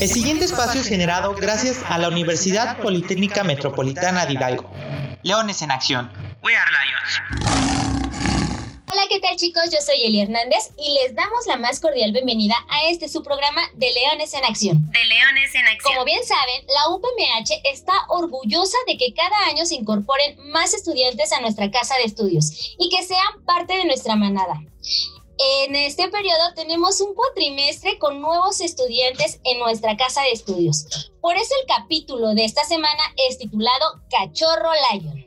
El siguiente espacio es generado gracias a la Universidad Politécnica Metropolitana de Hidalgo. Leones en acción. We are Lions. Hola, ¿qué tal chicos? Yo soy Eli Hernández y les damos la más cordial bienvenida a este su programa de Leones en Acción. De Leones en Acción. Como bien saben, la UPMH está orgullosa de que cada año se incorporen más estudiantes a nuestra casa de estudios y que sean parte de nuestra manada. En este periodo tenemos un cuatrimestre con nuevos estudiantes en nuestra casa de estudios. Por eso el capítulo de esta semana es titulado Cachorro Lion.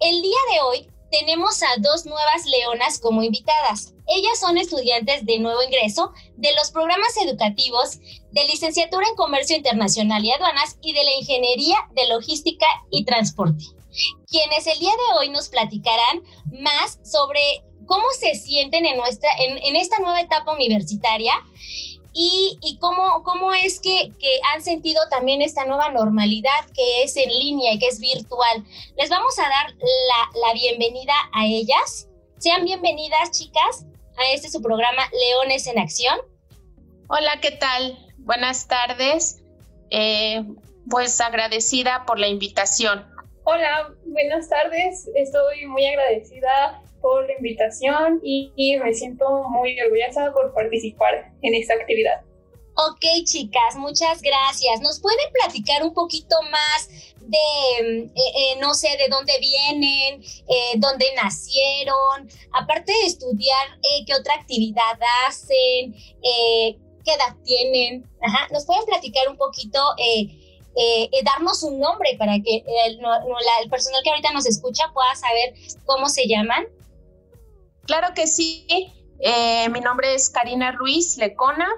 El día de hoy tenemos a dos nuevas leonas como invitadas. Ellas son estudiantes de nuevo ingreso de los programas educativos de licenciatura en Comercio Internacional y Aduanas y de la Ingeniería de Logística y Transporte, quienes el día de hoy nos platicarán más sobre cómo se sienten en, nuestra, en, esta nueva etapa universitaria y, cómo, cómo es que, que, han sentido también esta nueva normalidad que es en línea y que es virtual. Les vamos a dar la, la bienvenida a ellas. Sean bienvenidas, chicas, a este su programa Leones en Acción. Hola, ¿qué tal? Buenas tardes. Eh, pues agradecida por la invitación. Hola, buenas tardes. Estoy muy agradecida por la invitación y, me siento muy orgullosa por participar en esta actividad. Ok, chicas, muchas gracias. ¿Nos pueden platicar un poquito más de, eh, eh, no sé, de dónde vienen, eh, dónde nacieron? Aparte de estudiar, ¿qué otra actividad hacen? ¿Qué edad tienen? Ajá. ¿Nos pueden platicar un poquito? Darnos un nombre para que el, el, personal que ahorita nos escucha pueda saber cómo se llaman. Claro que sí. Eh, mi nombre es Karina Ruiz Lecona.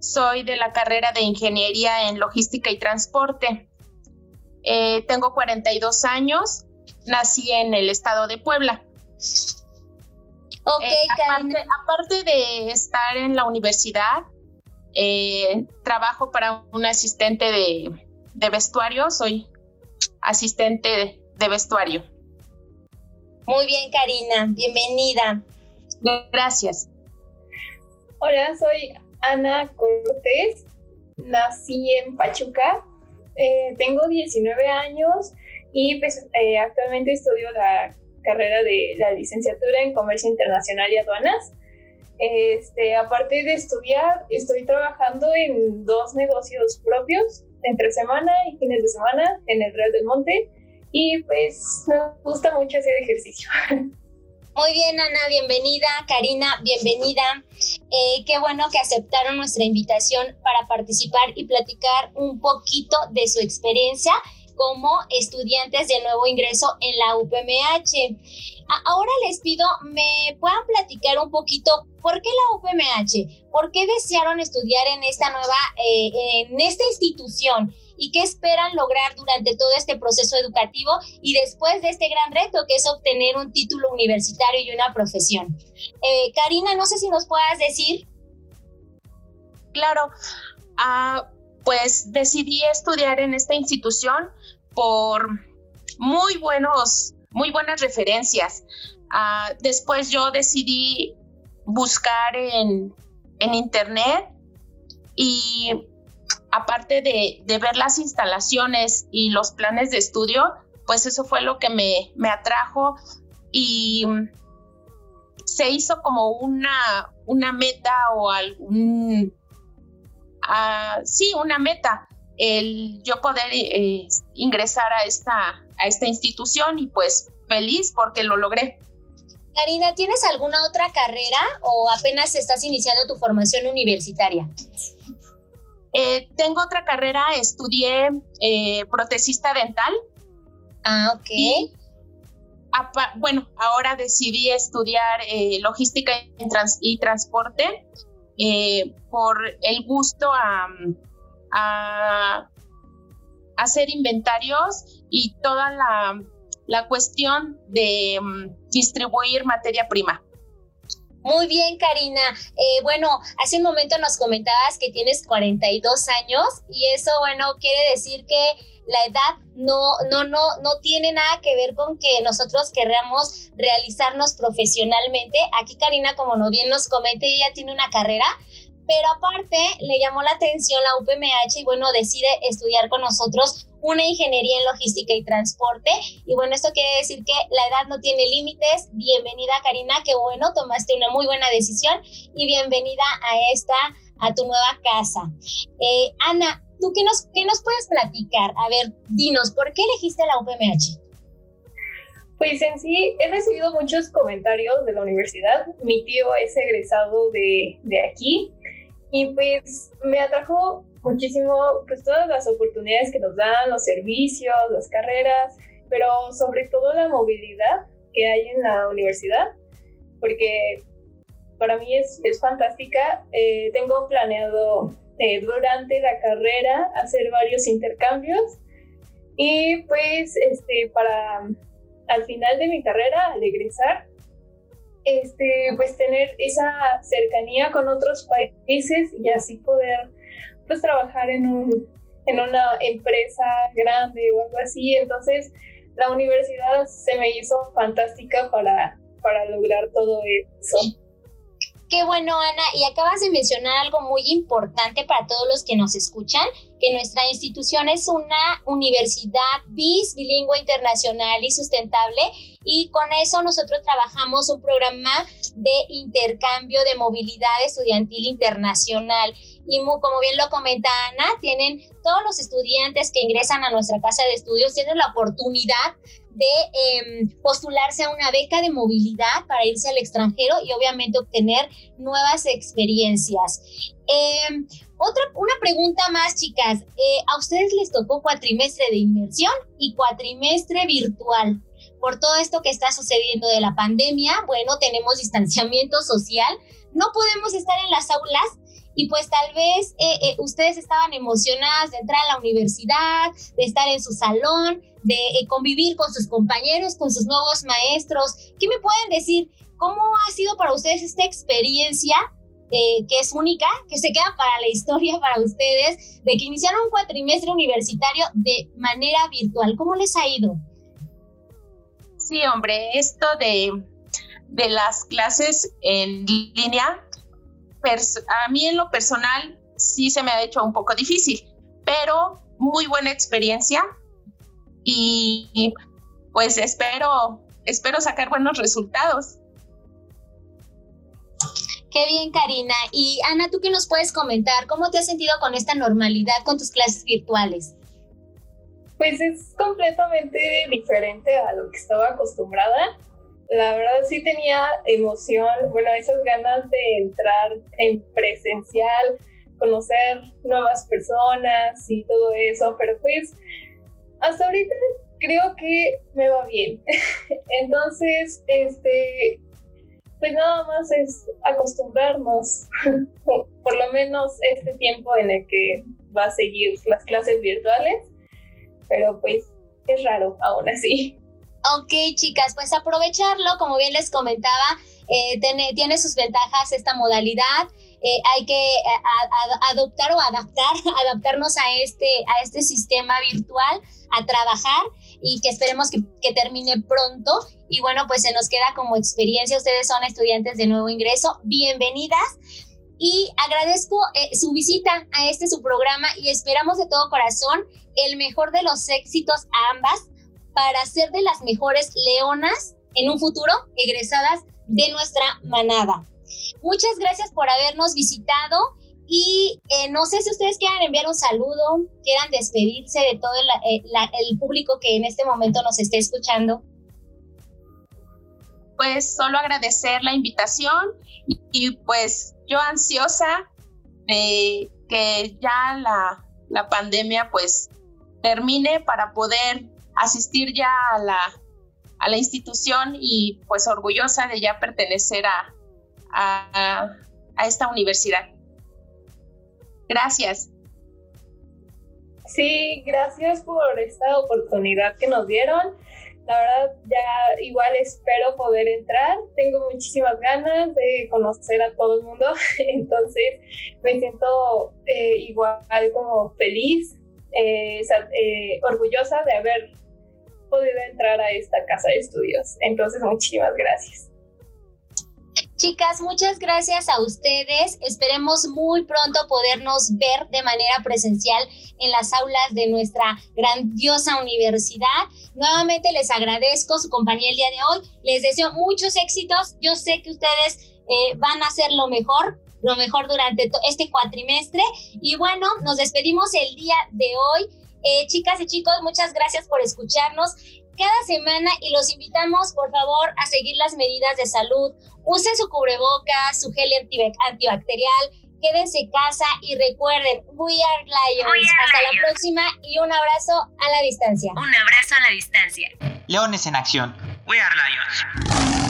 Soy de la carrera de Ingeniería en Logística y Transporte. Eh, tengo 42 años. Nací en el estado de Puebla. Ok, eh, aparte, aparte, de estar en la universidad, trabajo para un asistente de, de vestuario. Soy asistente de vestuario. Muy bien, Karina, bienvenida. Gracias. Hola, soy Ana Cortés, nací en Pachuca, eh, tengo 19 años y pues eh, actualmente estudio la carrera de la licenciatura en Comercio Internacional y Aduanas. Este, aparte de estudiar, estoy trabajando en dos negocios propios, entre semana y fines de semana, en el Real del Monte y pues me gusta mucho hacer ejercicio. Muy bien, Ana, bienvenida. Karina, bienvenida. Eh, qué bueno que aceptaron nuestra invitación para participar y platicar un poquito de su experiencia como estudiantes de nuevo ingreso en la UPMH. Ahora les pido me puedan platicar un poquito por qué la UPMH, por qué desearon estudiar en esta nueva, eh, en esta institución y qué esperan lograr durante todo este proceso educativo y después de este gran reto que es obtener un título universitario y una profesión. Eh, Karina, no sé si nos puedas decir. Claro, ah, pues decidí estudiar en esta institución por muy buenos, muy buenas referencias. Ah, después yo decidí buscar en, en internet y aparte de, ver las instalaciones y los planes de estudio, pues eso fue lo que me, atrajo y se hizo como una, una meta o algún, sí, una meta, el yo poder eh, ingresar a esta, a esta institución y pues feliz porque lo logré. Karina, ¿tienes alguna otra carrera o apenas estás iniciando tu formación universitaria? Eh, tengo otra carrera, estudié eh, protesista dental. Ah, ok. bueno, ahora decidí estudiar eh, logística y, transporte por el gusto a, hacer inventarios y toda la, la cuestión de um, distribuir materia prima. Muy bien, Karina. Eh, bueno, hace un momento nos comentabas que tienes 42 años y eso, bueno, quiere decir que la edad no, no, no, no tiene nada que ver con que nosotros queramos realizarnos profesionalmente. Aquí Karina, como no bien nos comenta, ella tiene una carrera, pero aparte le llamó la atención la UPMH y bueno, decide estudiar con nosotros una ingeniería en logística y transporte. Y bueno, esto quiere decir que la edad no tiene límites. Bienvenida Karina, qué bueno, tomaste una muy buena decisión y bienvenida a esta, a tu nueva casa. Eh, Ana, ¿tú qué nos, qué nos puedes platicar? A ver, dinos, ¿por qué elegiste la UPMH? Pues en sí he recibido muchos comentarios de la universidad. Mi tío es egresado de, de aquí y pues me atrajo muchísimo pues todas las oportunidades que nos dan, los servicios, las carreras, pero sobre todo la movilidad que hay en la universidad, porque para mí es, es fantástica. Eh, tengo planeado eh, durante la carrera hacer varios intercambios y pues este, para al final de mi carrera, al egresar, este, pues tener esa cercanía con otros países y así poder pues trabajar en, un, en una empresa grande o algo así. Entonces la universidad se me hizo fantástica para, para lograr todo eso. Qué bueno, Ana. Y acabas de mencionar algo muy importante para todos los que nos escuchan, que nuestra institución es una universidad bis, bilingüe, internacional y sustentable. Y con eso nosotros trabajamos un programa de intercambio de movilidad estudiantil internacional. Y como bien lo comenta Ana, tienen todos los estudiantes que ingresan a nuestra casa de estudios, tienen la oportunidad de em, postularse a una beca de movilidad para irse al extranjero y obviamente obtener nuevas experiencias. Em, otra, una pregunta más, chicas. Eh, ¿A ustedes les tocó cuatrimestre de inmersión y cuatrimestre virtual? Por todo esto que está sucediendo de la pandemia, bueno, tenemos distanciamiento social, no podemos estar en las aulas, y pues tal vez eh, eh, ustedes estaban emocionadas de entrar a la universidad, de estar en su salón, de eh, convivir con sus compañeros, con sus nuevos maestros. ¿Qué me pueden decir? ¿Cómo ha sido para ustedes esta experiencia que es única, que se queda para la historia para ustedes, de que iniciaron un cuatrimestre universitario de manera virtual? ¿Cómo les ha ido? Sí, hombre, esto de, de las clases en línea a mí en lo personal sí se me ha hecho un poco difícil, pero muy buena experiencia y, pues espero, espero sacar buenos resultados. Qué bien, Karina. Y Ana, ¿tú qué nos puedes comentar? ¿Cómo te has sentido con esta normalidad con tus clases virtuales? Pues es completamente diferente a lo que estaba acostumbrada la verdad sí tenía emoción, bueno, esas ganas de entrar en presencial, conocer nuevas personas y todo eso, pero pues hasta ahorita creo que me va bien. Entonces, este, pues nada más es acostumbrarnos, por lo menos este tiempo en el que va a seguir las clases virtuales, pero pues es raro aún así. Ok, chicas, pues aprovecharlo, como bien les comentaba, eh, tiene, sus ventajas esta modalidad. Eh, hay que eh, adoptar o adaptar, adaptarnos a este, a este sistema virtual, a trabajar y que esperemos que, termine pronto. Y bueno, pues se nos queda como experiencia. Ustedes son estudiantes de nuevo ingreso. Bienvenidas. Y agradezco su visita a este su programa y esperamos de todo corazón el mejor de los éxitos a ambas para ser de las mejores leonas en un futuro egresadas de nuestra manada. Muchas gracias por habernos visitado y eh, no sé si ustedes quieran enviar un saludo, quieran despedirse de todo el, eh, el público que en este momento nos esté escuchando. Pues solo agradecer la invitación y, pues yo ansiosa de que ya la, la pandemia pues termine para poder asistir ya a la, a la institución y pues orgullosa de ya pertenecer a, a, esta universidad. Gracias. Sí, gracias por esta oportunidad que nos dieron. La verdad, ya igual espero poder entrar. Tengo muchísimas ganas de conocer a todo el mundo. Entonces, me siento eh, igual como feliz, eh, eh, orgullosa de haber podido entrar a esta casa de estudios. Entonces, muchísimas gracias. Chicas, muchas gracias a ustedes. Esperemos muy pronto podernos ver de manera presencial en las aulas de nuestra grandiosa universidad. Nuevamente les agradezco su compañía el día de hoy. Les deseo muchos éxitos. Yo sé que ustedes eh, van a hacer lo mejor, lo mejor durante este cuatrimestre. Y bueno, nos despedimos el día de hoy. Eh, chicas y chicos, muchas gracias por escucharnos cada semana y los invitamos, por favor, a seguir las medidas de salud. Usen su cubrebocas, su gel antibacterial, quédense en casa y recuerden, We Are Lions. Hasta la próxima y un abrazo a la distancia. Un abrazo a la distancia. Leones en acción. We Are Lions.